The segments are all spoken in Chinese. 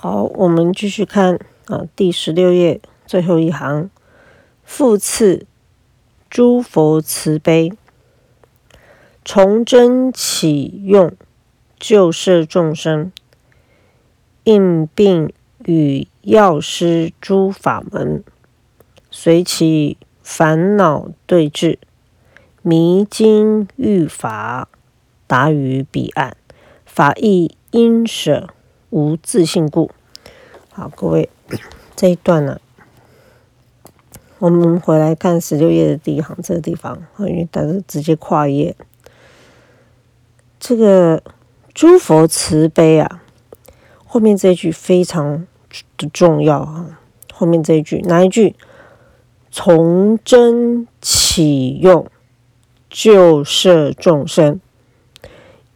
好，我们继续看啊，第十六页最后一行，复次，诸佛慈悲，从真起用，救世众生，应病与药师诸法门，随其烦恼对治，迷津欲法，达于彼岸，法亦因舍。无自信故，好，各位，这一段呢，我们回来看十六页的第一行这个地方，因为它是直接跨页。这个诸佛慈悲啊，后面这一句非常的重要啊。后面这一句哪一句？从真起用，救摄众生，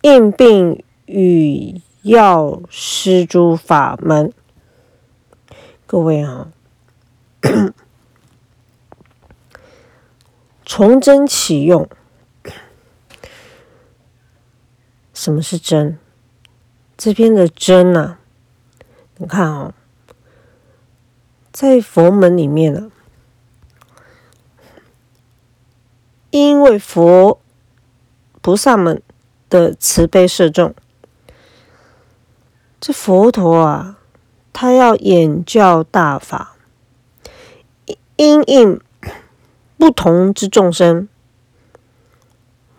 应病与。药施诸法门，各位啊，从真起用。什么是真？这边的真啊，你看啊，在佛门里面呢，因为佛菩萨们的慈悲摄众。这佛陀啊，他要演教大法，因应不同之众生，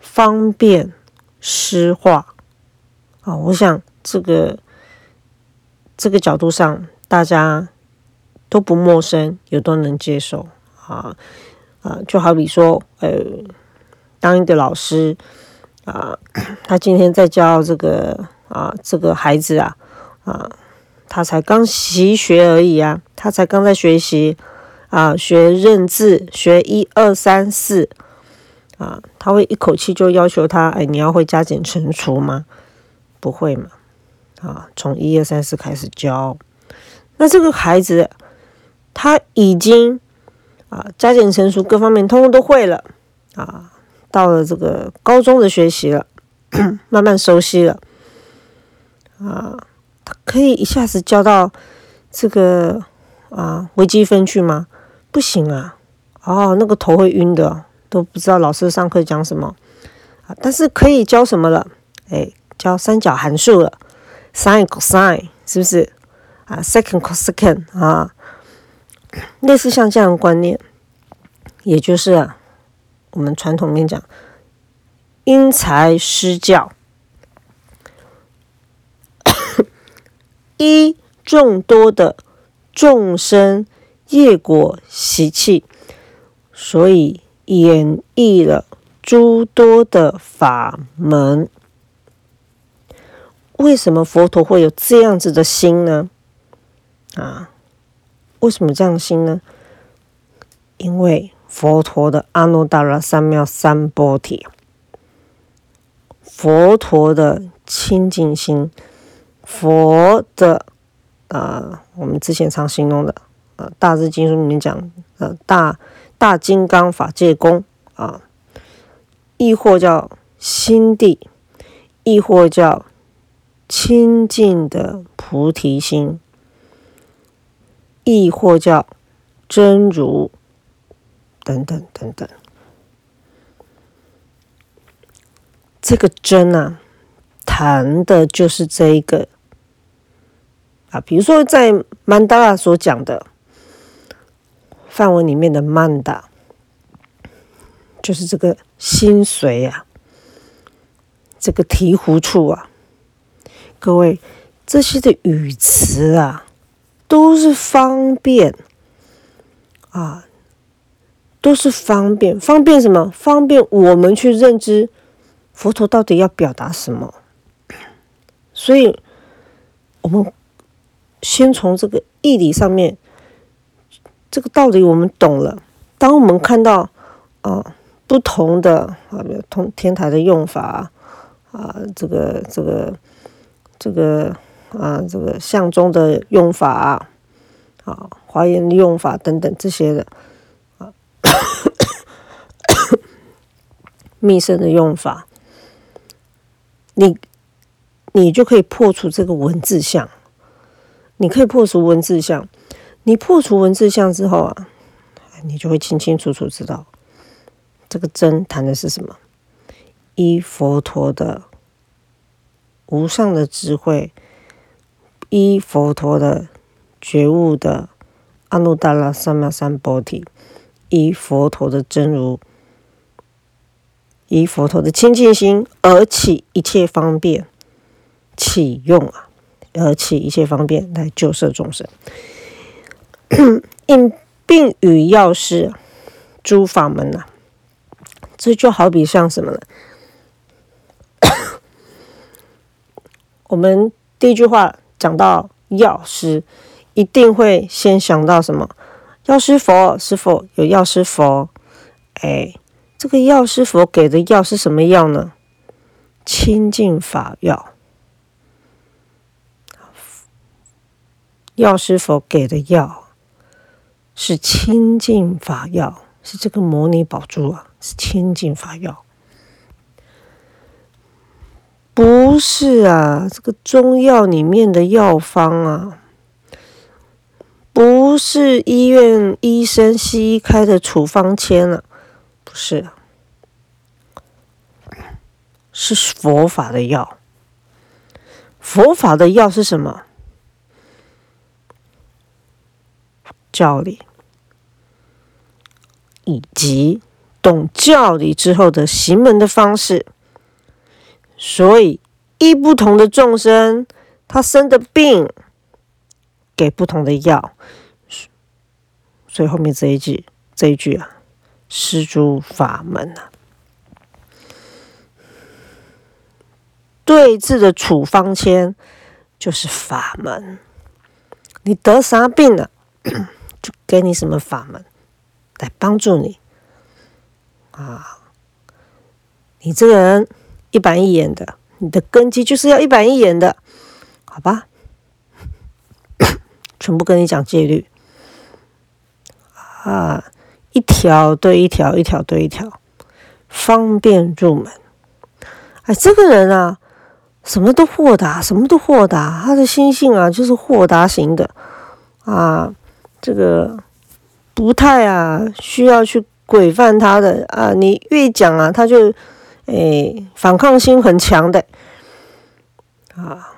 方便施化啊。我想这个这个角度上，大家都不陌生，也都能接受啊啊。就好比说，呃，当一个老师啊，他今天在教这个啊这个孩子啊。啊，他才刚习学而已啊，他才刚在学习啊，学认字，学一二三四啊，他会一口气就要求他，哎，你要会加减乘除吗？不会嘛？啊，从一二三四开始教，那这个孩子他已经啊，加减乘除各方面通通都会了啊，到了这个高中的学习了，慢慢熟悉了啊。可以一下子教到这个啊微积分去吗？不行啊！哦，那个头会晕的，都不知道老师上课讲什么啊。但是可以教什么了？哎，教三角函数了，sin cosin 是不是啊？second cosecant 啊，类似像这样的观念，也就是我们传统面讲因材施教。一众多的众生业果习气，所以演绎了诸多的法门。为什么佛陀会有这样子的心呢？啊，为什么这样心呢？因为佛陀的阿耨多罗三藐三菩提，佛陀的清净心。佛的啊，我们之前常形容的呃，《大智经书》里面讲呃，大大金刚法界功啊，亦或叫心地，亦或叫清净的菩提心，亦或叫真如等等等等，这个真啊，谈的就是这一个。啊，比如说在曼达拉所讲的范文里面的曼达，就是这个心髓啊，这个醍醐处啊，各位这些的语词啊，都是方便啊，都是方便，方便什么？方便我们去认知佛陀到底要表达什么，所以我们。先从这个义理上面，这个道理我们懂了。当我们看到啊不同的啊通天台的用法啊，这个这个这个啊这个相中的用法啊，华严的用法等等这些的啊，密生的用法，你你就可以破除这个文字相。你可以破除文字相。你破除文字相之后啊，你就会清清楚楚知道这个真谈的是什么。依佛陀的无上的智慧，依佛陀的觉悟的阿耨多罗三藐三菩提，依佛陀的真如，依佛陀的清净心而起一切方便启用啊，而起一切方便来救摄众生，应并与药师诸法门呐，这就好比像什么呢？我们第一句话讲到药师，一定会先想到什么？药师佛是否有药师佛？哎，这个药师佛给的药是什么药呢？清净法药。药师佛给的药是清净法药，是这个摩尼宝珠啊，是清净法药。不是啊，这个中药里面的药方啊，不是医院医生西医开的处方签啊，不是，是佛法的药。佛法的药是什么？教理，以及懂教理之后的行门的方式。所以，一不同的众生，他生的病，给不同的药。所以后面这一句，这一句啊，施诸法门啊，对治的处方签就是法门。你得啥病了，就给你什么法门来帮助你啊？你这个人。一板一眼的，你的根基就是要一板一眼的，好吧？全部跟你讲戒律啊，一条对一条，一条对一条，方便入门。哎，这个人啊，什么都豁达，什么都豁达，他的心性啊，就是豁达型的啊，这个不太啊需要去规范他的啊，你越讲啊，他就。哎，反抗心很强的。啊，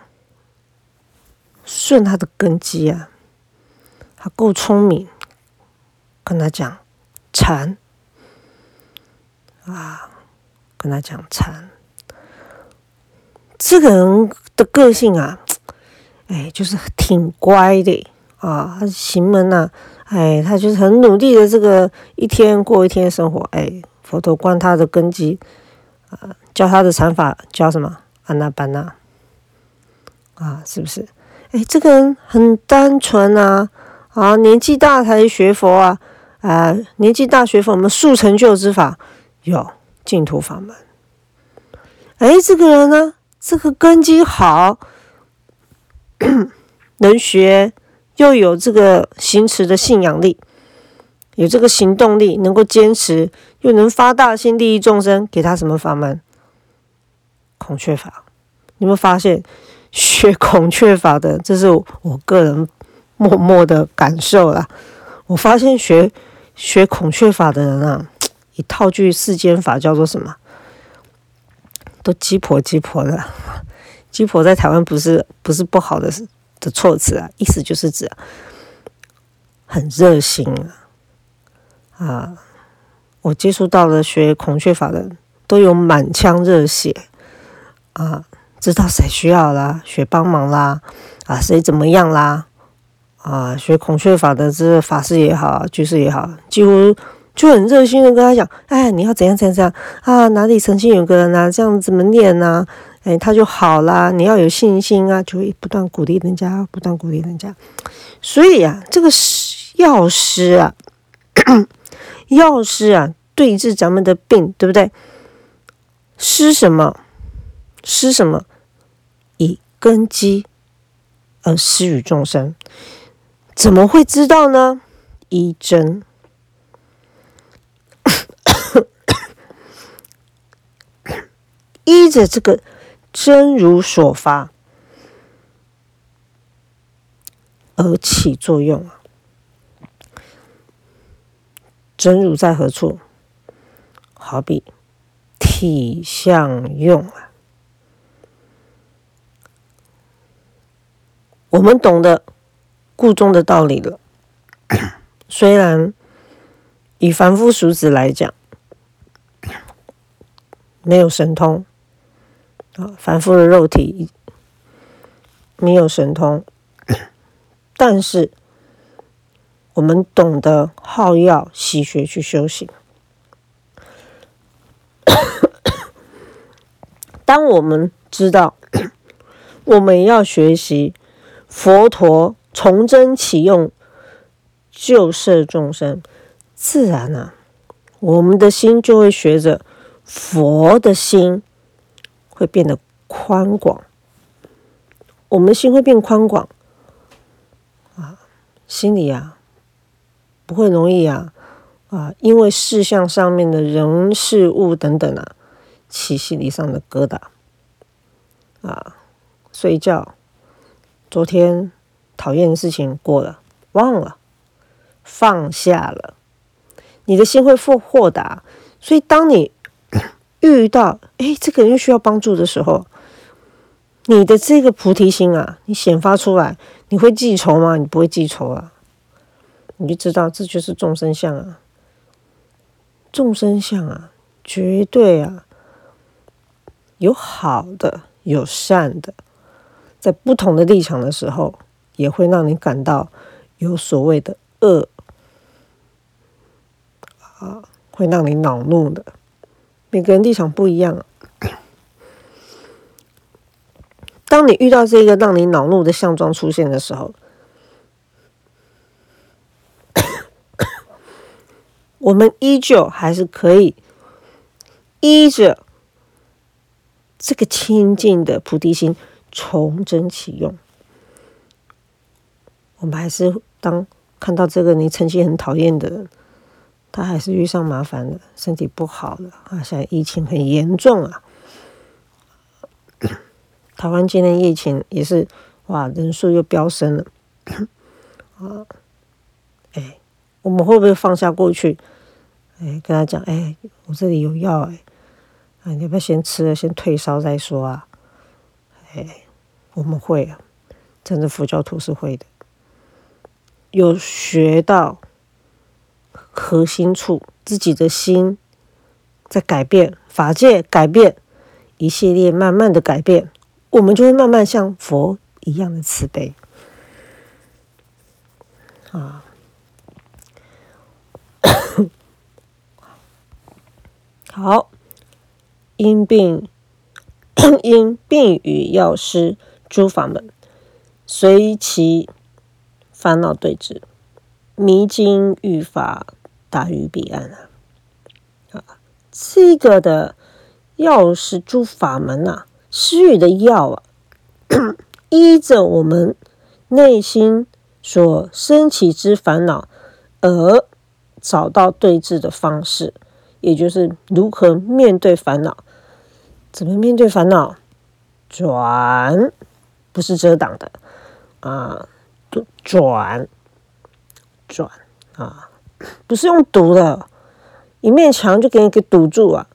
顺他的根基啊，他够聪明，跟他讲禅。啊，跟他讲禅，这个人的个性啊，哎，就是挺乖的。啊，行门呐，哎，他就是很努力的，这个一天过一天生活，哎，佛陀观他的根基啊。教他的禅法教什么？安那班那啊，是不是？哎，这个人很单纯啊，啊，年纪大才学佛啊，啊，年纪大学佛，我们速成就之法有净土法门。哎，这个人呢，这个根基好，能学，又有这个行持的信仰力，有这个行动力，能够坚持，又能发大心利益众生，给他什么法门？孔雀法，有没有发现学孔雀法的？这是我个人默默的感受啦。我发现学学孔雀法的人啊，一套句世间法叫做什么？都鸡婆鸡婆的。鸡婆在台湾不是不是不好的事的措辞啊，意思就是指很热心啊。啊，我接触到的学孔雀法的都有满腔热血。啊，知道谁需要啦，学帮忙啦，啊，谁怎么样啦，啊，学孔雀法的这法师也好，居士也好，几乎就很热心的跟他讲，哎，你要怎样怎样怎样啊，哪里曾经有个人啊，这样怎么念呢？哎，他就好啦，你要有信心啊，就会不断鼓励人家，不断鼓励人家。所以啊，这个药师啊，药师啊，对治咱们的病，对不对？施什么？施什么？以根基而施与众生，怎么会知道呢？依真，依着这个真如所发，而起作用啊。真如在何处？好比体相用啊。我们懂得故中的道理了，虽然以凡夫俗子来讲，没有神通啊，凡夫的肉体没有神通，但是我们懂得好药习学去修行。当我们知道我们要学习。佛陀从真起用，救摄众生，自然啊，我们的心就会学着佛的心，会变得宽广。我们心会变宽广啊，心里啊不会容易啊啊，因为事项上面的人事物等等啊，起心理上的疙瘩啊，睡觉。昨天讨厌的事情过了，忘了，放下了，你的心会复豁达。所以，当你遇到哎这个人需要帮助的时候，你的这个菩提心啊，你显发出来，你会记仇吗？你不会记仇啊，你就知道这就是众生相啊，众生相啊，绝对啊，有好的，有善的。在不同的立场的时候，也会让你感到有所谓的恶啊，会让你恼怒的。每个人立场不一样啊。当你遇到这个让你恼怒的相状出现的时候，我们依旧还是可以依着这个清净的菩提心。从真起用，我们还是当看到这个你曾经很讨厌的人，他还是遇上麻烦了，身体不好了啊！现在疫情很严重啊，台湾今年疫情也是哇，人数又飙升了啊！哎，我们会不会放下过去？哎，跟他讲，哎，我这里有药，哎，啊，你要不要先吃了，先退烧再说啊？哎。我们会啊，真的佛教徒是会的，有学到核心处，自己的心在改变，法界改变，一系列慢慢的改变，我们就会慢慢像佛一样的慈悲啊。好，因病 因病与药师。诸法门随其烦恼对峙，迷津欲法大于彼岸啊！啊，这个的药是诸法门啊，施予的药啊，依着我们内心所升起之烦恼而找到对治的方式，也就是如何面对烦恼，怎么面对烦恼，转。不是遮挡的啊，转转啊，不是用堵的，一面墙就给你给堵住啊，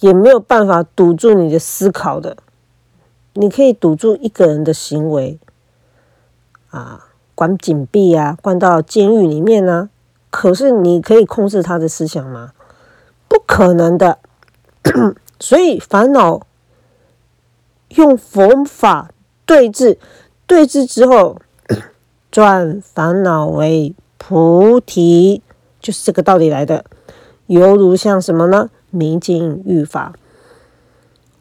也没有办法堵住你的思考的。你可以堵住一个人的行为啊，关紧闭啊，关到监狱里面呢。可是你可以控制他的思想吗？不可能的。所以烦恼用佛法。对峙，对峙之后，转烦恼为菩提，就是这个道理来的。犹如像什么呢？明镜欲法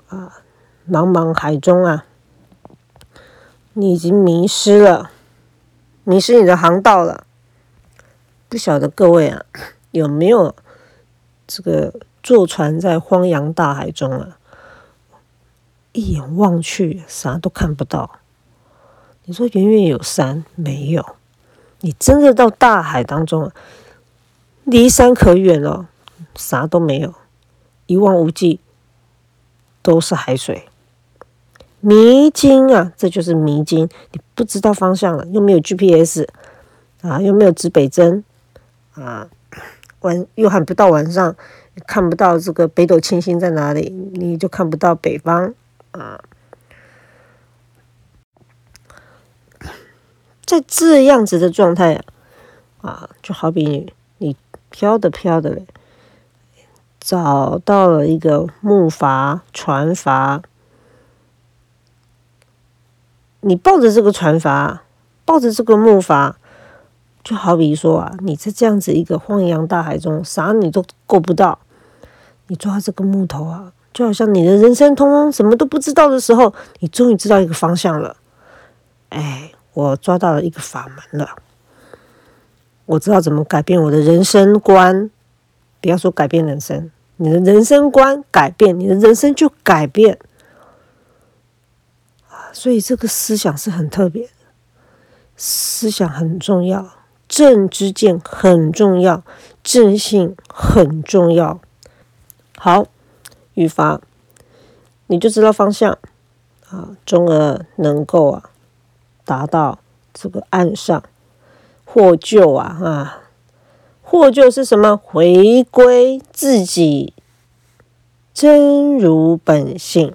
啊，茫茫海中啊，你已经迷失了，迷失你的航道了。不晓得各位啊，有没有这个坐船在荒洋大海中啊？一眼望去，啥都看不到。你说远远有山，没有。你真的到大海当中，离山可远了，啥都没有，一望无际，都是海水。迷津啊，这就是迷津。你不知道方向了，又没有 GPS 啊，又没有指北针啊，晚又喊不到晚上，看不到这个北斗七星在哪里，你就看不到北方啊。在这样子的状态啊，就好比飘的飘的嘞，找到了一个木筏船筏。你抱着这个船筏，抱着这个木筏，就好比说啊，你在这样子一个荒洋大海中，啥你都够不到。你抓这个木头啊，就好像你的人生通通什么都不知道的时候，你终于知道一个方向了。哎，我抓到了一个法门了，我知道怎么改变我的人生观。不要说改变人生，你的人生观改变，你的人生就改变。所以这个思想是很特别的，思想很重要，正之见很重要，正性很重要。好，语法你就知道方向啊，从而能够啊达到这个岸上获救啊啊，获救是什么？回归自己真如本性，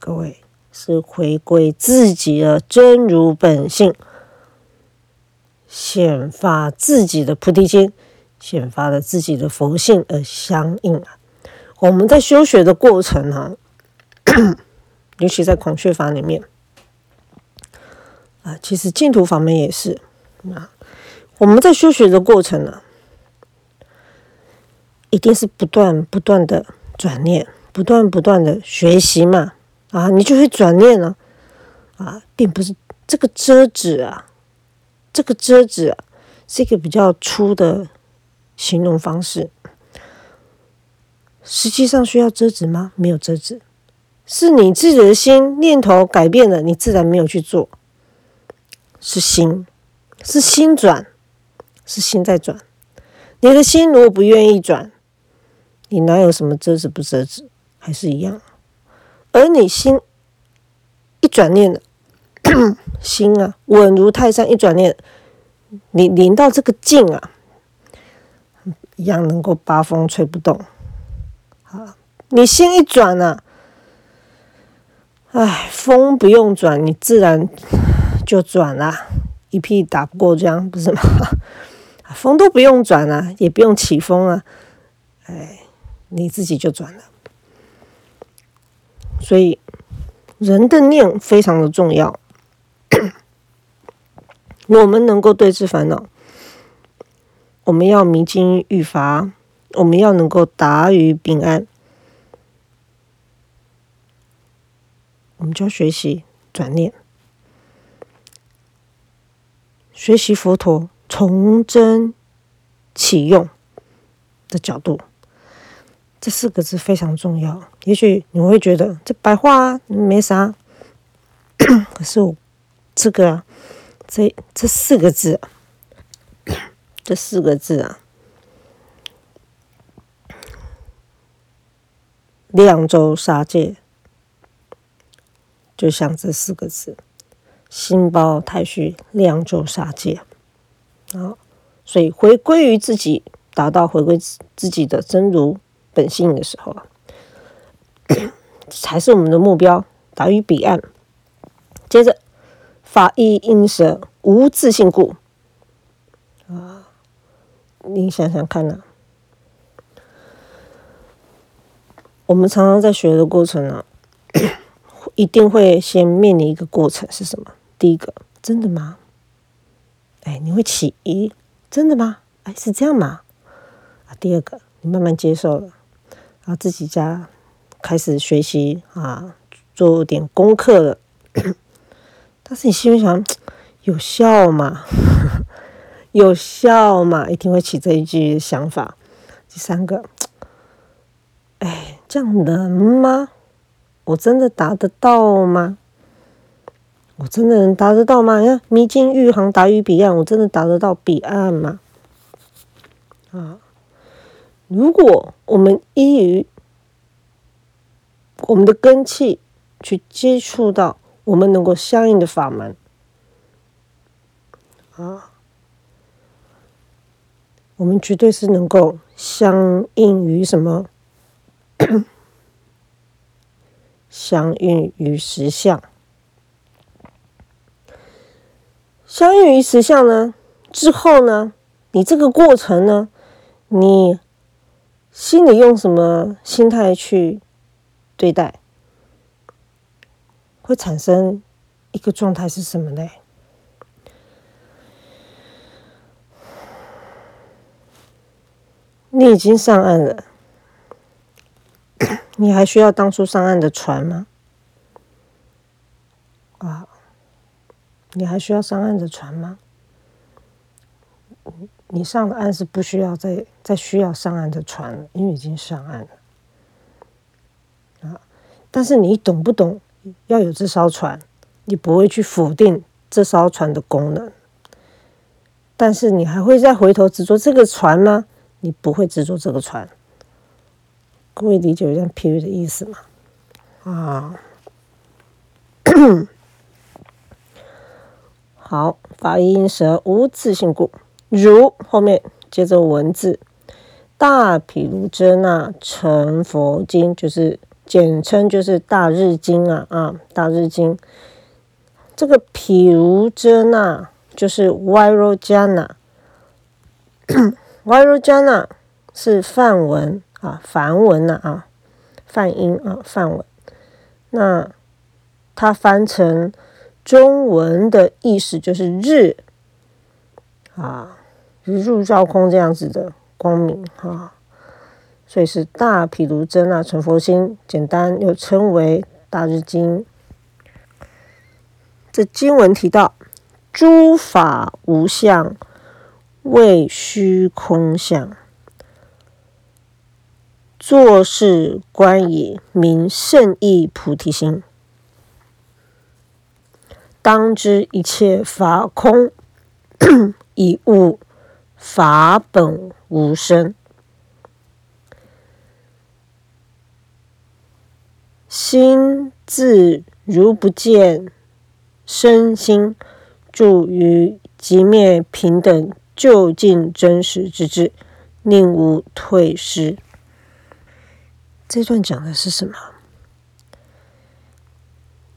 各位。是回归自己的真如本性，显发自己的菩提心，显发了自己的佛性而相应啊。我们在修学的过程呢，尤其在孔雀法里面啊，其实净土法门也是啊。我们在修学的过程呢，一定是不断不断的转念，不断不断的学习嘛。啊，你就会转念了，啊，并不是这个遮止啊，这个遮止，是一个比较粗的形容方式。实际上需要遮止吗？没有遮止，是你自己的心念头改变了，你自然没有去做。是心，是心转，是心在转。你的心如果不愿意转，你哪有什么遮止不遮止，还是一样。而你心一转念的 心啊，稳如泰山；一转念，你临到这个境啊，一样能够八风吹不动。啊，你心一转啊，哎，风不用转，你自然就转了，一屁打不过江，不是吗？风都不用转啊，也不用起风啊，哎，你自己就转了。所以，人的念非常的重要。我们能够对治烦恼，我们要明经愈法，我们要能够达于平安，我们就要学习转念，学习佛陀从真起用的角度。这四个字非常重要。也许你会觉得这白话没啥，可是我这个这这四个字，这四个字啊，量州杀戒，就像这四个字，心包太虚，量州杀戒啊，所以回归于自己，达到回归自自己的真如。本性的时候，才是我们的目标，达于彼岸。接着，法义因舍无自信故啊，你想想看呐，我们常常在学的过程呢，一定会先面临一个过程是什么？第一个，真的吗？哎，你会起疑，真的吗？哎，是这样吗？啊，第二个，你慢慢接受了。啊，自己家开始学习啊，做点功课了。但是你心里想，有效吗？有效吗？一定会起这一句想法。第三个，哎，这样能吗？我真的达得到吗？我真的能达得到吗？你看，迷津欲航达于彼岸，我真的达得到彼岸吗？啊？如果我们依于我们的根气去接触到我们能够相应的法门啊，我们绝对是能够相应于什么？相应于实相，相应于实相呢？之后呢？你这个过程呢？你心里用什么心态去对待？会产生一个状态是什么呢？你已经上岸了。你还需要当初上岸的船吗？啊，你还需要上岸的船吗？你上了岸是不需要再再需要上岸的船了，因为已经上岸了。啊，但是你懂不懂要有这艘船？你不会去否定这艘船的功能，但是你还会再回头执着这个船吗？你不会执着这个船。各位理解这样譬喻的意思吗？啊，好，法音舌无自性故，如后面接着文字，大毗卢遮那成佛经，就是简称就是大日经啊啊，大日经。这个毗卢遮那就是 v i r o j a n a v i r o j a n a 是梵文。啊，梵文呐啊，梵音啊，梵文。那它翻成中文的意思就是日啊，日入照空这样子的光明啊，所以是大毗卢遮那成佛心，简单又称为大日经。这经文提到，诸法无相，为虚空相。做事观以明圣意菩提心，当知一切法空，以悟法本无生。心自如不见，身心住于即灭平等究竟真实之智，令无退失。这段讲的是什么？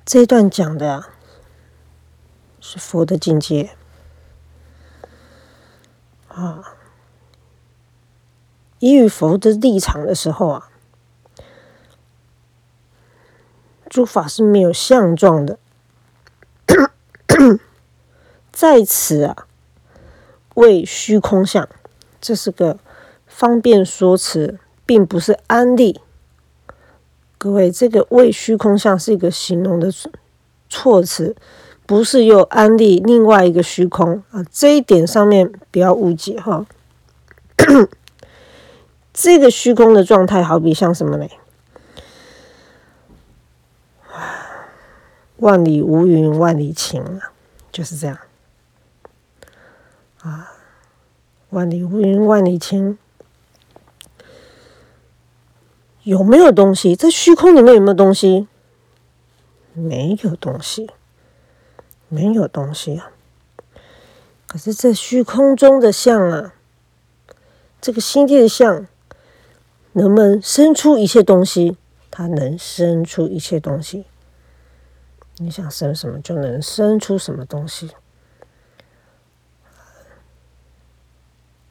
这段讲的是佛的境界啊。以与佛的立场的时候啊，诸法是没有相状的，在此啊，为虚空相，这是个方便说辞，并不是安利。各位，这个为虚空相是一个形容的措辞，不是又安利另外一个虚空啊。这一点上面不要误解哈。这个虚空的状态，好比像什么呢？万里无云，万里晴啊，就是这样啊。万里无云，万里晴。有没有东西在虚空里面？有没有东西？没有东西，没有东西啊！可是，这虚空中的相啊，这个心地的相，能不能生出一切东西？它能生出一切东西。你想生什么，就能生出什么东西。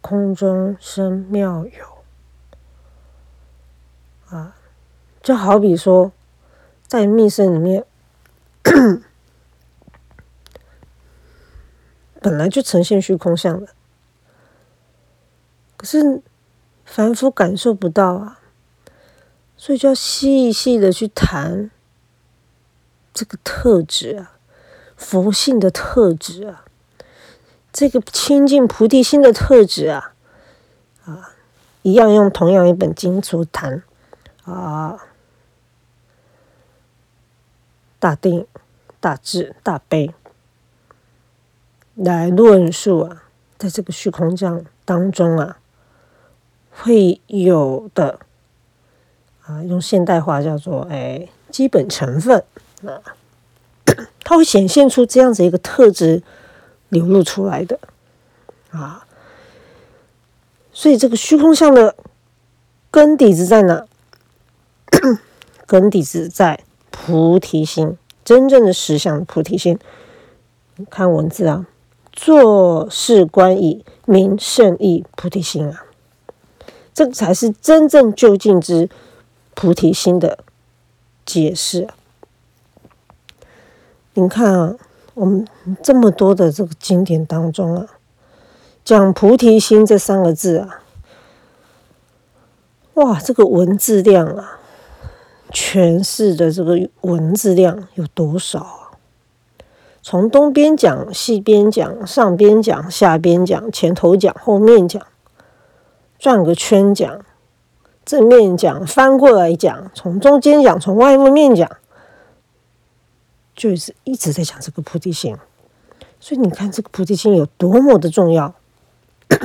空中生妙有。啊，就好比说，在密室里面，本来就呈现虚空相的，可是凡夫感受不到啊，所以就要细细的去谈这个特质啊，佛性的特质啊，这个清净菩提心的特质啊，啊，一样用同样一本经书谈。啊，大定、大智、大悲，来论述啊，在这个虚空这当中啊，会有的啊，用现代化叫做哎基本成分啊，它会显现出这样子一个特质流露出来的啊。所以这个虚空相的根底子在哪？根底子在菩提心，真正的实相菩提心。看文字啊，做事观以明圣意菩提心啊，这才是真正究竟之菩提心的解释。你看啊，我们这么多的这个经典当中啊，讲菩提心这三个字啊，哇，这个文字量啊，诠释的这个文字量有多少？从东边讲、西边讲、上边讲、下边讲、前头讲、后面讲，转个圈讲，正面讲、翻过来讲，从中间讲、从外面讲，就是一直在讲这个菩提心。所以你看，这个菩提心有多么的重要，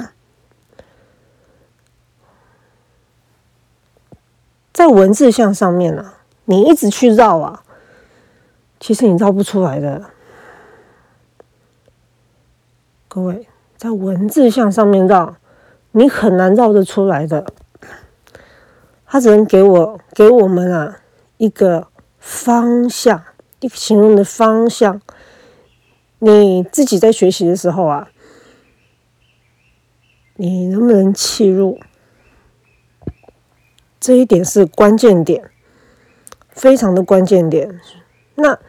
在文字像上面呢，你一直去绕啊，其实你绕不出来的。各位，在文字像上面绕，你很难绕得出来的。他只能给我给我们啊一个方向，一个形容的方向。你自己在学习的时候啊，你能不能切入？这一点是关键点，非常的关键点。那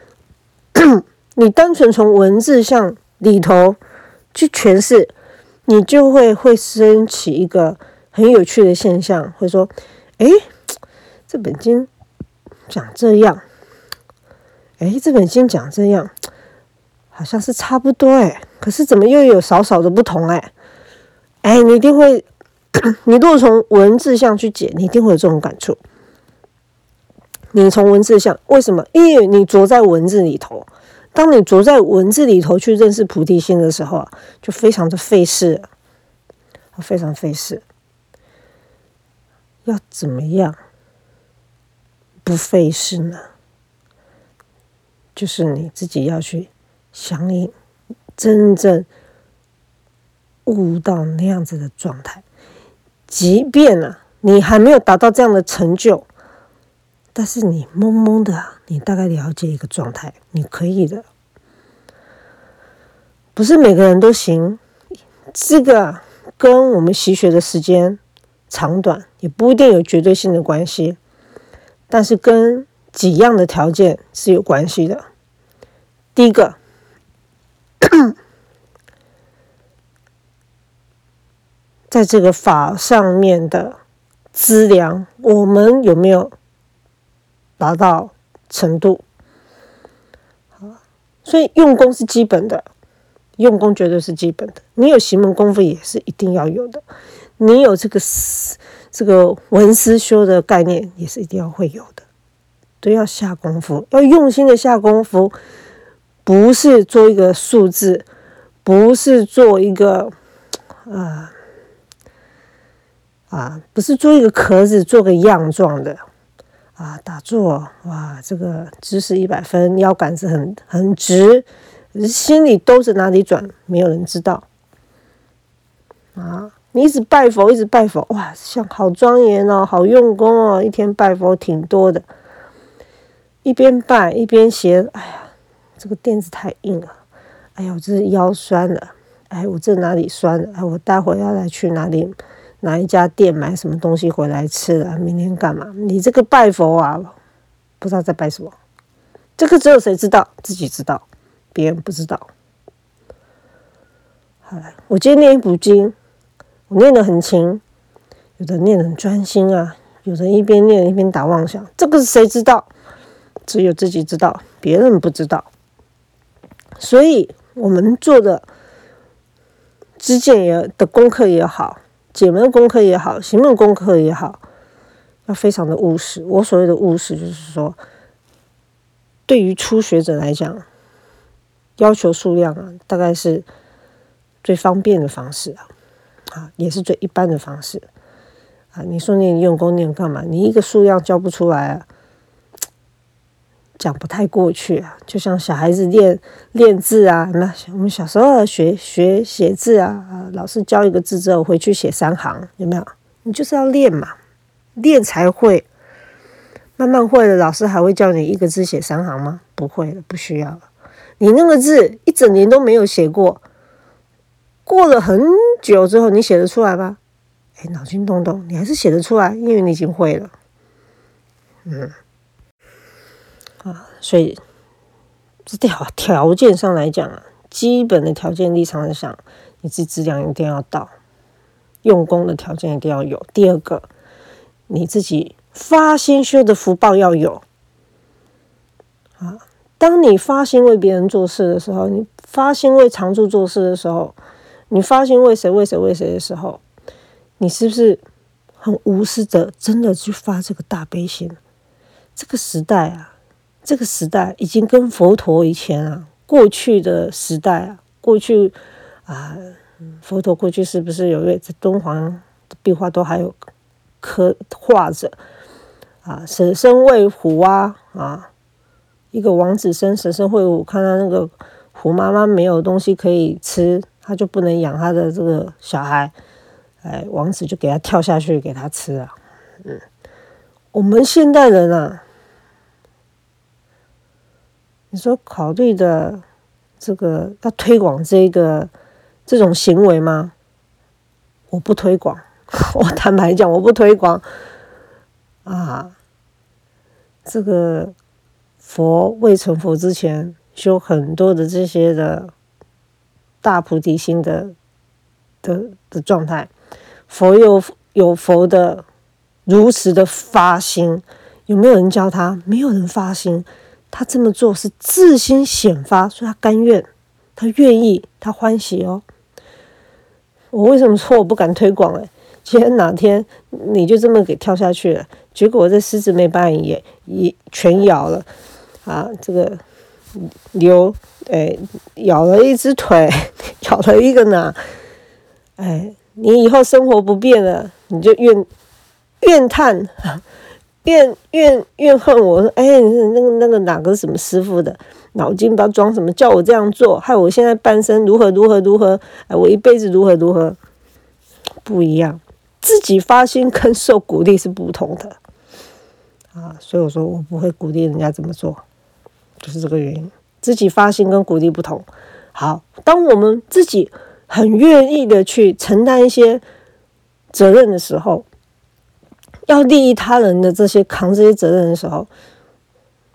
你单纯从文字像里头。去诠释，你就会会升起一个很有趣的现象，会说：“哎，这本经讲这样，哎，这本经讲这样，好像是差不多哎，可是怎么又有少少的不同哎？哎，你一定会，你如果从文字上去解，你一定会有这种感触。你从文字上，为什么？因为你着在文字里头。”当你着在文字里头去认识菩提心的时候啊，就非常的费事，非常费事。要怎么样不费事呢？就是你自己要去相应，真正悟到那样子的状态。即便呢，你还没有达到这样的成就，但是你懵懵的。你大概了解一个状态，你可以的，不是每个人都行。这个跟我们习学的时间长短也不一定有绝对性的关系，但是跟几样的条件是有关系的。第一个，在这个法上面的资粮，我们有没有达到？程度，所以用功是基本的，用功绝对是基本的。你有行门功夫也是一定要有的，你有这个这个文思修的概念也是一定要会有的，都要下功夫，要用心的下功夫，不是做一个数字，不是做一个啊啊，不是做一个壳子，做个样状的。啊，打坐哇，这个姿势一百分，腰杆子很很直，心里兜着哪里转，没有人知道。啊，你一直拜佛，一直拜佛，哇，像好庄严哦，好用功哦，一天拜佛挺多的。一边拜一边写，哎呀，这个垫子太硬了，哎呀，我这腰酸了，哎，我这哪里酸了，哎，我待会要来去哪里？哪一家店买什么东西回来吃了？明天干嘛？你这个拜佛啊，不知道在拜什么。这个只有谁知道？自己知道，别人不知道。好了，我今天念一部经，我念得很勤，有的念的很专心啊，有的一边念一边打妄想。这个是谁知道？只有自己知道，别人不知道。所以我们做的之前也的功课也好。解门功课也好，行门功课也好，要非常的务实。我所谓的务实，就是说，对于初学者来讲，要求数量啊，大概是最方便的方式啊，啊，也是最一般的方式啊。你说你用功念干嘛？你一个数量教不出来啊，讲不太过去啊。就像小孩子练练字啊，那我们小时候学学写字啊，老师教一个字之后回去写三行，有没有？你就是要练嘛，练才会。慢慢会了，老师还会叫你一个字写三行吗？不会了，不需要了。你那个字一整年都没有写过，过了很久之后，你写得出来吗？哎，脑筋动动，你还是写得出来，因为你已经会了。嗯，所以这条条件上来讲啊，基本的条件立场上想，你这质量一定要到，用功的条件一定要有。第二个，你自己发心修的福报要有。啊，当你发心为别人做事的时候，你发心为常住做事的时候，你发心为谁为谁为谁的时候。你是不是很无私的，真的去发这个大悲心？这个时代啊，这个时代已经跟佛陀以前啊，过去的时代啊，过去啊，佛陀过去是不是有位敦煌壁画都还有刻画着啊？舍身喂虎啊啊！一个王子生舍身喂虎，看到那个虎妈妈没有东西可以吃，他就不能养他的这个小孩。哎，王子就给他跳下去给他吃啊！嗯，我们现代人啊，你说考虑的这个要推广这个这种行为吗？我不推广，我坦白讲，我不推广啊。这个佛未成佛之前，修很多的这些的大菩提心的的的状态。佛有有佛的如实的发心，有没有人教他？没有人发心，他这么做是自心显发，所以他甘愿，他愿意，他欢喜哦。我为什么说我不敢推广？哎，今天哪天你就这么给跳下去了，结果这狮子没把你也也全咬了啊！这个牛哎咬了一只腿，咬了一个哪？哎。你以后生活不便了，你就怨怨叹，怨怨怨恨我说，哎，那个那个哪个什么师傅的脑筋不知道装什么，叫我这样做，害我现在半生如何如何如何，哎，我一辈子如何如何，不一样，自己发心跟受鼓励是不同的啊，所以我说我不会鼓励人家这么做，就是这个原因，自己发心跟鼓励不同。好，当我们自己。很愿意的去承担一些责任的时候，要利益他人的这些扛这些责任的时候，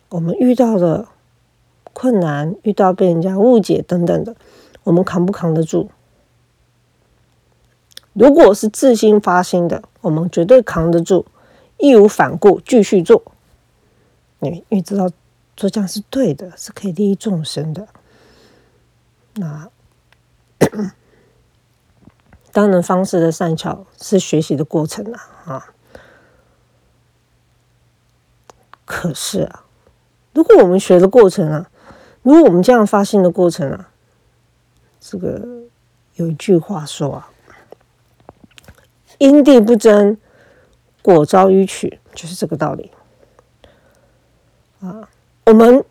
我们遇到的困难，遇到被人家误解等等的，我们扛不扛得住？如果是自心发心的，我们绝对扛得住，义无反顾继续做。你因为知道做这样是对的，是可以利益众生的。那。当然，方式的善巧是学习的过程啊，啊。可是啊，如果我们学的过程啊，如果我们这样发心的过程啊，这个有一句话说啊，“因地不争，果遭迂曲”，就是这个道理啊。我们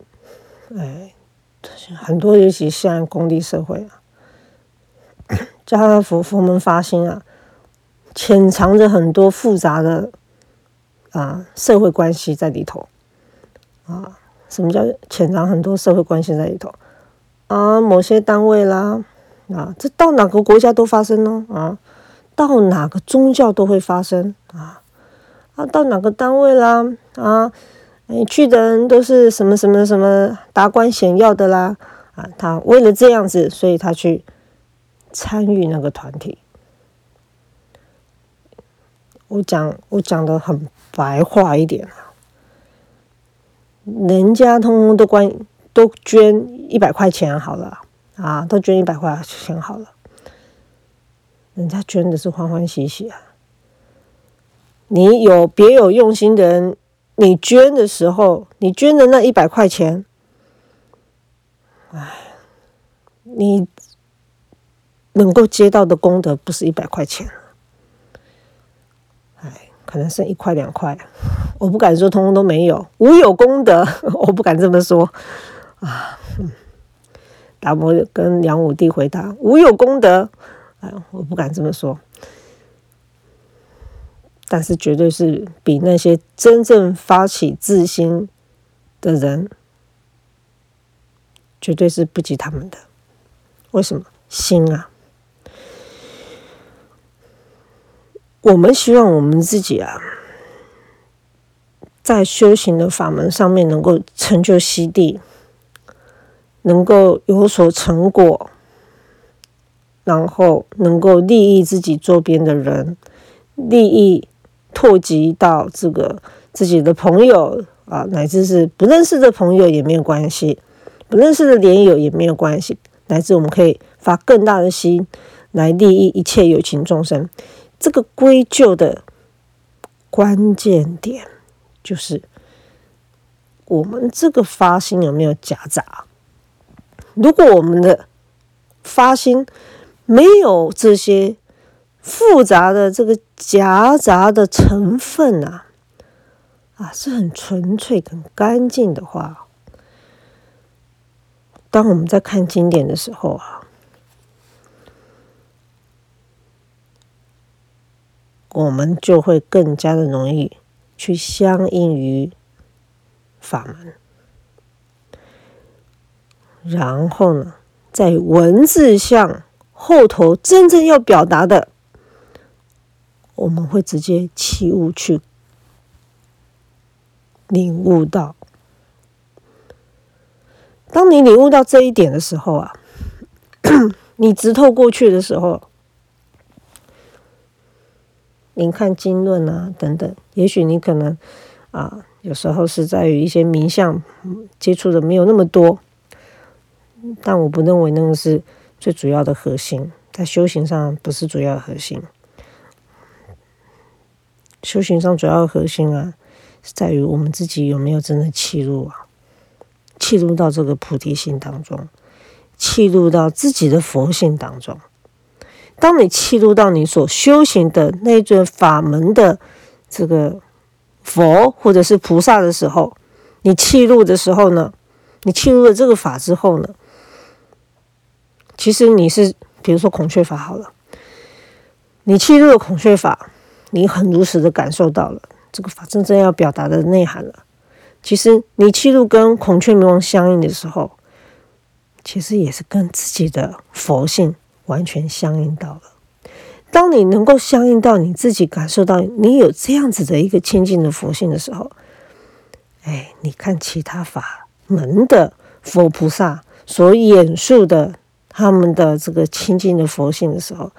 哎，很多尤其现在功利社会啊。叫他佛佛门发心啊，潜藏着很多复杂的啊社会关系在里头啊。什么叫潜藏很多社会关系在里头啊？某些单位啦啊，这到哪个国家都发生呢啊？到哪个宗教都会发生啊？啊，到哪个单位啦啊？你去的人都是什么什么什么达官显要的啦啊？他为了这样子，所以他去。参与那个团体，我讲我讲的很白话一点啊，人家通通都关都捐一百块钱好了啊，都捐一百块钱好了，人家捐的是欢欢喜喜啊，你有别有用心的人，你捐的时候，你捐的那一百块钱，哎，你。能够接到的功德不是一百块钱，可能剩一块两块，我不敢说通通都没有，无有功德，我不敢这么说啊。达摩跟梁武帝回答：无有功德，哎，我不敢这么说。但是绝对是比那些真正发起自心的人，绝对是不及他们的。为什么？心啊！我们希望我们自己啊，在修行的法门上面能够成就西地，能够有所成果，然后能够利益自己周边的人，利益。拓及到这个自己的朋友啊，乃至是不认识的朋友也没有关系，不认识的连友也没有关系，乃至我们可以发更大的心来利益一切有情众生。这个归咎的关键点就是我们这个发心有没有夹杂？如果我们的发心没有这些。复杂的这个夹杂的成分啊，啊是很纯粹、很干净的话。当我们在看经典的时候啊，我们就会更加的容易去相应于法门，然后呢，在文字上后头真正要表达的。我们会直接起悟去领悟到，当你领悟到这一点的时候啊，你直透过去的时候，您看经论啊等等，也许你可能啊，有时候是在于一些名相接触的没有那么多，但我不认为那个是最主要的核心，在修行上不是主要核心。修行上主要核心啊，是在于我们自己有没有真的契入啊，契入到这个菩提心当中，契入到自己的佛性当中。当你契入到你所修行的那尊法门的这个佛或者是菩萨的时候，你契入的时候呢，你契入了这个法之后呢，其实你是比如说孔雀法好了，你契入了孔雀法。你很如实的感受到了这个法真正要表达的内涵了。其实你气入跟孔雀明王相应的时候，其实也是跟自己的佛性完全相应到了。当你能够相应到你自己感受到你有这样子的一个清净的佛性的时候，哎，你看其他法门的佛菩萨所演述的他们的这个清净的佛性的时候。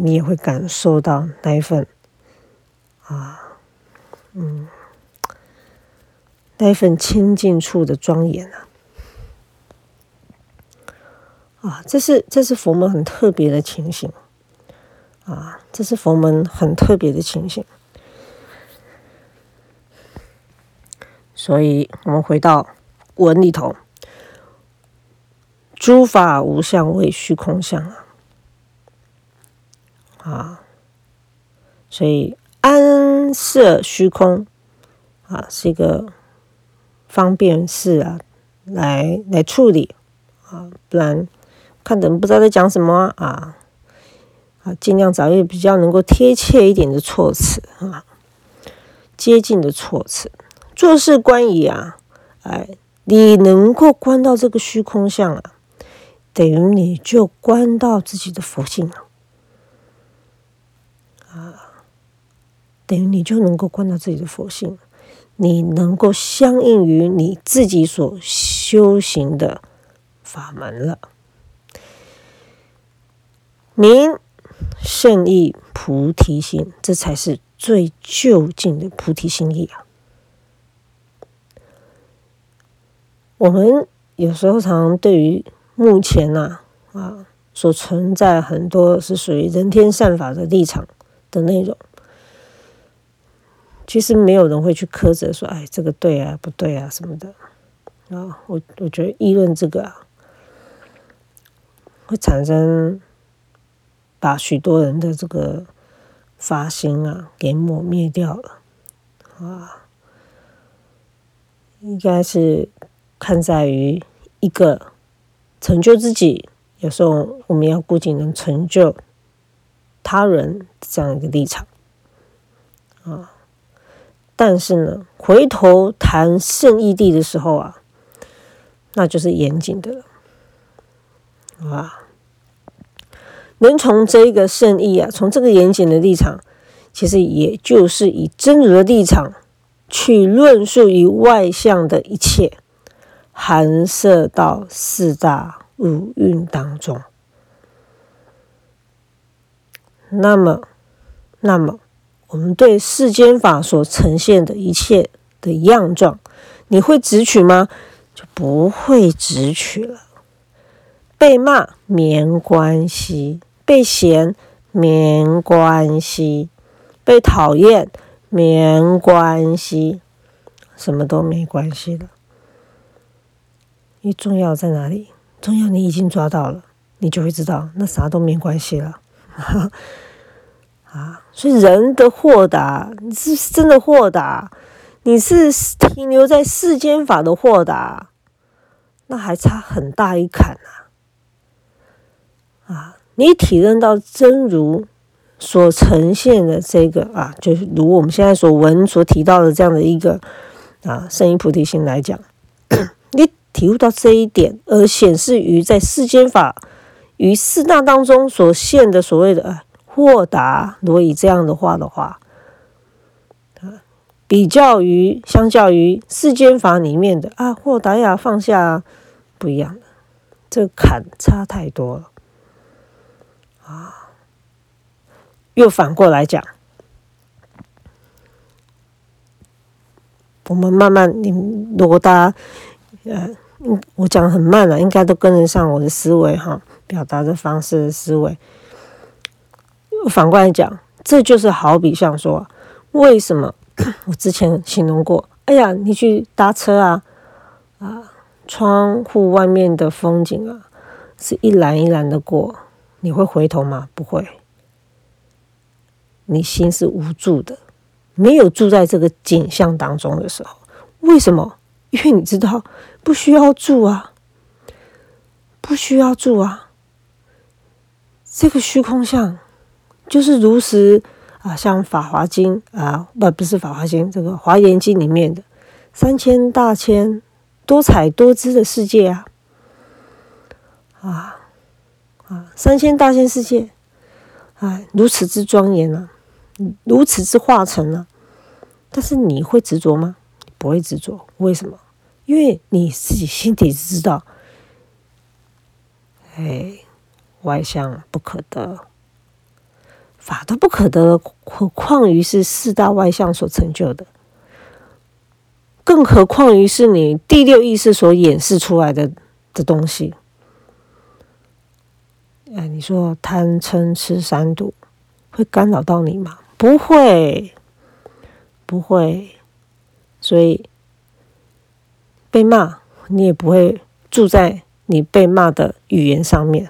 你也会感受到那一份啊，嗯，那一份清净处的庄严啊，啊，这是这是佛门很特别的情形啊，这是佛门很特别的情形。所以我们回到文里头，诸法无相，为虚空相啊。啊，所以安设虚空啊，是一个方便事啊，来来处理啊，不然看的人不知道在讲什么啊啊，尽量找一个比较能够贴切一点的措辞啊，接近的措辞。做事观仪啊，哎，你能够观到这个虚空相啊，等于你就观到自己的佛性了啊。等于你就能够观到自己的佛性，你能够相应于你自己所修行的法门了。明圣意菩提心，这才是最究竟的菩提心意啊！我们有时候常对于目前呐啊所存在很多是属于人天善法的立场的内容。其实没有人会去苛责说，哎，这个对啊，不对啊，什么的啊。我我觉得议论这个啊，会产生把许多人的这个发心啊给抹灭掉了啊，应该是看在于一个成就自己，有时候我们要顾及能成就他人这样一个立场啊。但是呢，回头谈圣义地的时候啊，那就是严谨的了啊。能从这个圣意啊，从这个严谨的立场，其实也就是以真如的立场去论述于外向的一切，含摄到四大五蕴当中。那么，那么。我们对世间法所呈现的一切的样状，你会直取吗？就不会直取了。被骂没关系，被嫌没关系，被讨厌没关系，什么都没关系了。你重要在哪里？重要你已经抓到了，你就会知道，那啥都没关系了。啊，所以人的豁达，你是真的豁达，你是停留在世间法的豁达，那还差很大一坎啊！啊，你体认到真如所呈现的这个啊，就是如我们现在所闻所提到的这样的一个啊，圣音菩提心来讲，你体悟到这一点，而显示于在世间法与四大当中所现的所谓的啊。豁达，如以这样的话的话，啊，比较于相较于世间法里面的啊，豁达呀，放下不一样的，这坎差太多了啊。又反过来讲，我们慢慢，你如果大家，呃，我讲很慢了，应该都跟得上我的思维哈，表达的方式的思维。反过来讲，这就是好比像说，为什么 我之前形容过？哎呀，你去搭车啊，啊，窗户外面的风景啊，是一栏一栏的过，你会回头吗？不会，你心是无助的，没有住在这个景象当中的时候，为什么？因为你知道不需要住啊，不需要住啊，这个虚空相。就是如实啊，像《法华经》啊，不不是《法华经》，这个《华严经》里面的三千大千多彩多姿的世界啊，啊啊，三千大千世界啊，如此之庄严啊，如此之化成啊，但是你会执着吗？不会执着，为什么？因为你自己心底知道，哎，外相不可得。法都不可得，何况于是四大外相所成就的，更何况于是你第六意识所演示出来的的东西。哎，你说贪嗔痴三毒会干扰到你吗？不会，不会。所以被骂，你也不会住在你被骂的语言上面；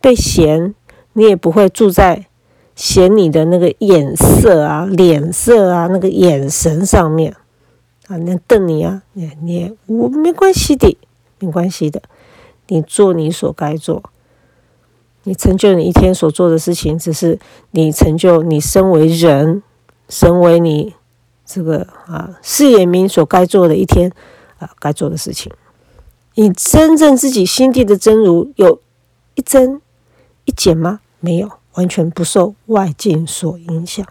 被嫌，你也不会住在。嫌你的那个眼色啊、脸色啊、那个眼神上面啊，那瞪你啊，你你我没关系的，没关系的，你做你所该做，你成就你一天所做的事情，只是你成就你身为人，身为你这个啊事业民所该做的一天啊该做的事情，你真正自己心地的真如有一增一减吗？没有。完全不受外境所影响，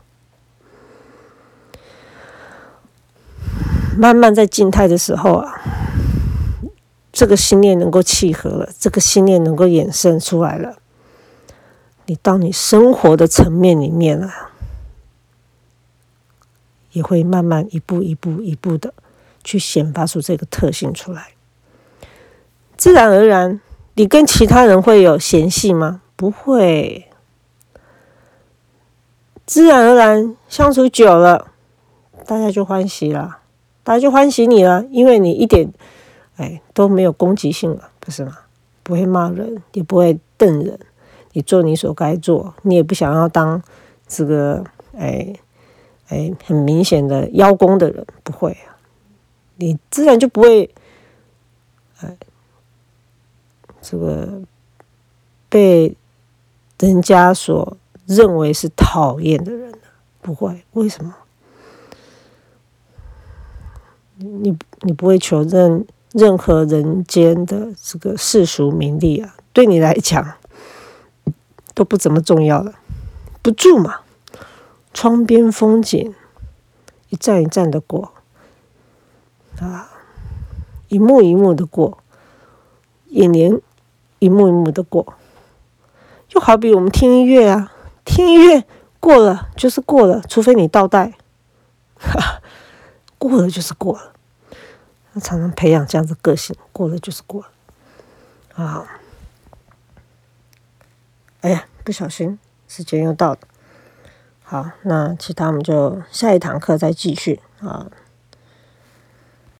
慢慢在静态的时候啊，这个心念能够契合了，这个心念能够衍生出来了，你到你生活的层面里面啊，也会慢慢一步一步一步的去显发出这个特性出来，自然而然，你跟其他人会有嫌隙吗？不会。自然而然相处久了，大家就欢喜了，大家就欢喜你了，因为你一点哎都没有攻击性了，不是吗？不会骂人，也不会瞪人，你做你所该做，你也不想要当这个哎哎很明显的邀功的人，不会啊，你自然就不会哎这个被人家所认为是讨厌的人，不会，为什么？你你不会求任任何人间的这个世俗名利啊，对你来讲都不怎么重要了，不住嘛，窗边风景一站一站的过啊，一幕一幕的过，眼帘一幕一幕的过，就好比我们听音乐啊，听音乐过了就是过了，除非你倒带，过了就是过了。常常培养这样子个性，过了就是过了啊！哎呀，不小心时间又到了。好，那其他我们就下一堂课再继续啊。